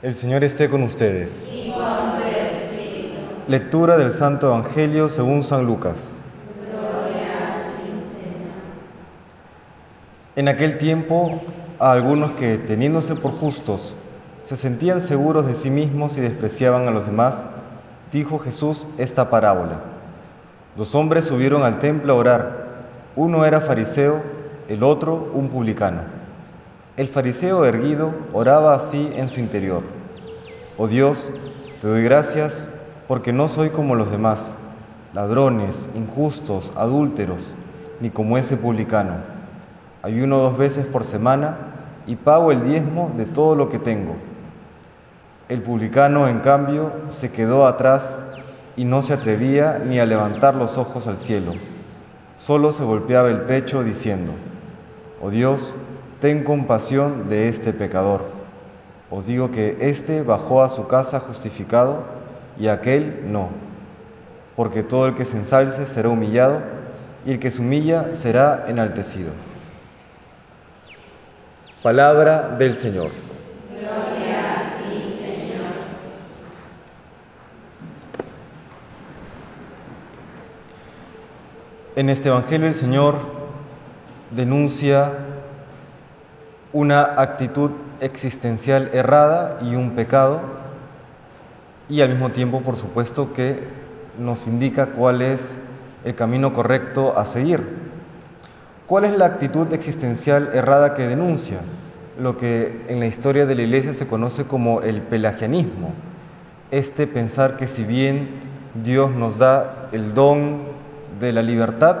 El Señor esté con ustedes. Lectura del Santo Evangelio según San Lucas. En aquel tiempo, a algunos que, teniéndose por justos, se sentían seguros de sí mismos y despreciaban a los demás, dijo Jesús esta parábola. Dos hombres subieron al templo a orar. Uno era fariseo, el otro un publicano. El fariseo erguido oraba así en su interior. Oh Dios, te doy gracias porque no soy como los demás, ladrones, injustos, adúlteros, ni como ese publicano. Ayuno dos veces por semana y pago el diezmo de todo lo que tengo. El publicano, en cambio, se quedó atrás y no se atrevía ni a levantar los ojos al cielo. Solo se golpeaba el pecho diciendo, Oh Dios, ten compasión de este pecador. Os digo que éste bajó a su casa justificado y aquel no, porque todo el que se ensalce será humillado y el que se humilla será enaltecido. Palabra del Señor. Gloria a ti, Señor. En este Evangelio el Señor denuncia una actitud existencial errada y un pecado, y al mismo tiempo, por supuesto, que nos indica cuál es el camino correcto a seguir. ¿Cuál es la actitud existencial errada que denuncia? Lo que en la historia de la Iglesia se conoce como el pelagianismo. Este pensar que si bien Dios nos da el don de la libertad,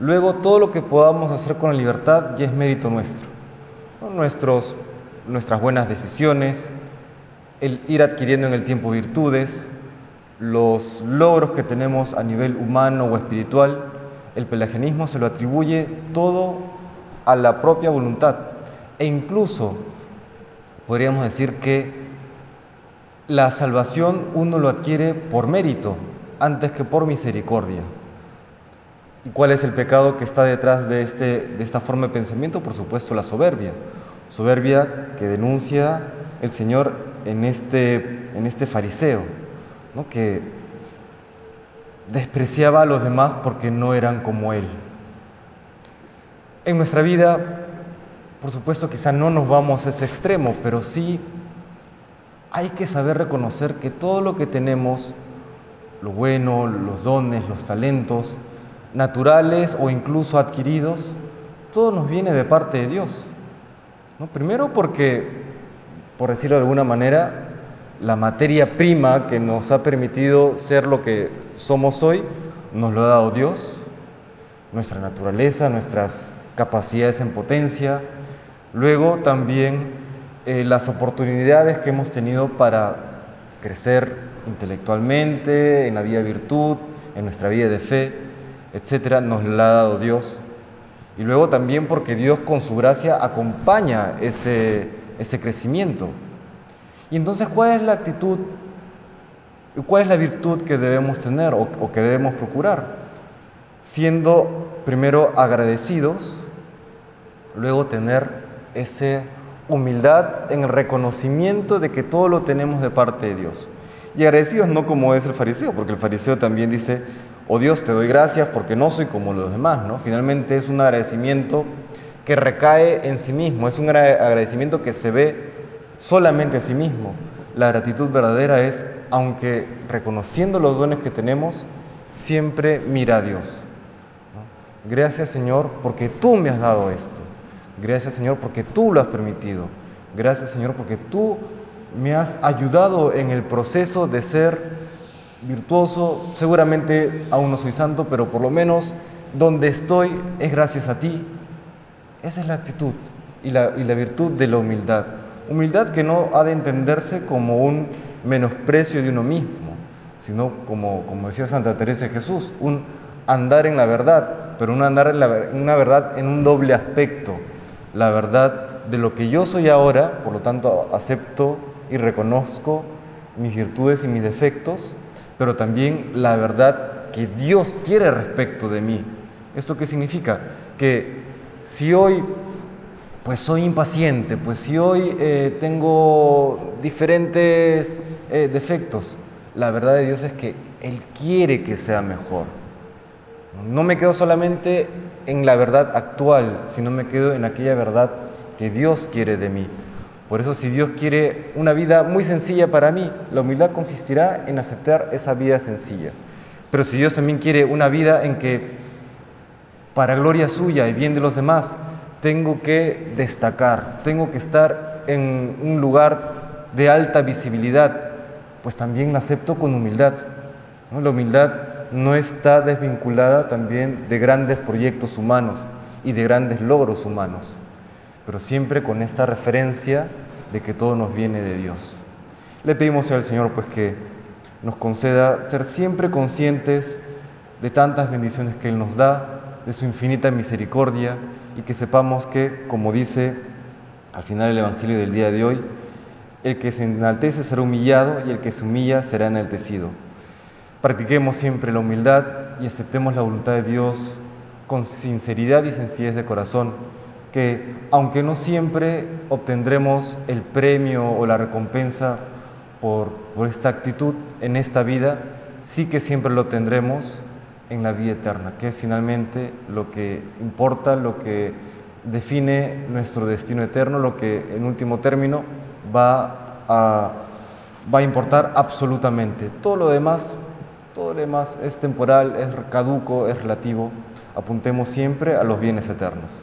luego todo lo que podamos hacer con la libertad ya es mérito nuestro nuestras buenas decisiones, el ir adquiriendo en el tiempo virtudes, los logros que tenemos a nivel humano o espiritual, el pelagianismo se lo atribuye todo a la propia voluntad e incluso podríamos decir que la salvación uno lo adquiere por mérito antes que por misericordia. ¿Y cuál es el pecado que está detrás de, este, de esta forma de pensamiento? Por supuesto, la soberbia. Soberbia que denuncia el Señor en este, en este fariseo, ¿no? que despreciaba a los demás porque no eran como él. En nuestra vida, por supuesto, quizá no nos vamos a ese extremo, pero sí hay que saber reconocer que todo lo que tenemos, lo bueno, los dones, los talentos, naturales o incluso adquiridos, todo nos viene de parte de Dios. ¿no? Primero porque, por decirlo de alguna manera, la materia prima que nos ha permitido ser lo que somos hoy, nos lo ha dado Dios, nuestra naturaleza, nuestras capacidades en potencia, luego también eh, las oportunidades que hemos tenido para crecer intelectualmente, en la vida de virtud, en nuestra vida de fe etcétera, nos la ha dado Dios. Y luego también porque Dios con su gracia acompaña ese, ese crecimiento. Y entonces, ¿cuál es la actitud, cuál es la virtud que debemos tener o, o que debemos procurar? Siendo primero agradecidos, luego tener esa humildad en el reconocimiento de que todo lo tenemos de parte de Dios. Y agradecidos no como es el fariseo, porque el fariseo también dice, oh Dios, te doy gracias porque no soy como los demás, ¿no? Finalmente es un agradecimiento que recae en sí mismo, es un agradecimiento que se ve solamente a sí mismo. La gratitud verdadera es, aunque reconociendo los dones que tenemos, siempre mira a Dios. Gracias Señor porque tú me has dado esto. Gracias Señor porque tú lo has permitido. Gracias Señor porque tú me has ayudado en el proceso de ser virtuoso, seguramente aún no soy santo, pero por lo menos donde estoy es gracias a ti. Esa es la actitud y la, y la virtud de la humildad. Humildad que no ha de entenderse como un menosprecio de uno mismo, sino como, como decía Santa Teresa de Jesús, un andar en la verdad, pero un andar en la, una verdad en un doble aspecto. La verdad de lo que yo soy ahora, por lo tanto acepto y reconozco mis virtudes y mis defectos, pero también la verdad que Dios quiere respecto de mí. ¿Esto qué significa? Que si hoy pues soy impaciente, pues si hoy eh, tengo diferentes eh, defectos, la verdad de Dios es que Él quiere que sea mejor. No me quedo solamente en la verdad actual, sino me quedo en aquella verdad que Dios quiere de mí. Por eso si Dios quiere una vida muy sencilla para mí, la humildad consistirá en aceptar esa vida sencilla. Pero si Dios también quiere una vida en que, para gloria suya y bien de los demás, tengo que destacar, tengo que estar en un lugar de alta visibilidad, pues también la acepto con humildad. La humildad no está desvinculada también de grandes proyectos humanos y de grandes logros humanos, pero siempre con esta referencia de que todo nos viene de Dios. Le pedimos al Señor pues que nos conceda ser siempre conscientes de tantas bendiciones que Él nos da, de su infinita misericordia y que sepamos que, como dice al final el Evangelio del día de hoy, el que se enaltece será humillado y el que se humilla será enaltecido. Practiquemos siempre la humildad y aceptemos la voluntad de Dios con sinceridad y sencillez de corazón, que aunque no siempre obtendremos el premio o la recompensa por, por esta actitud en esta vida, sí que siempre lo tendremos en la vida eterna, que es finalmente lo que importa, lo que define nuestro destino eterno, lo que en último término va a, va a importar absolutamente. Todo lo demás, todo lo demás es temporal, es caduco, es relativo. Apuntemos siempre a los bienes eternos.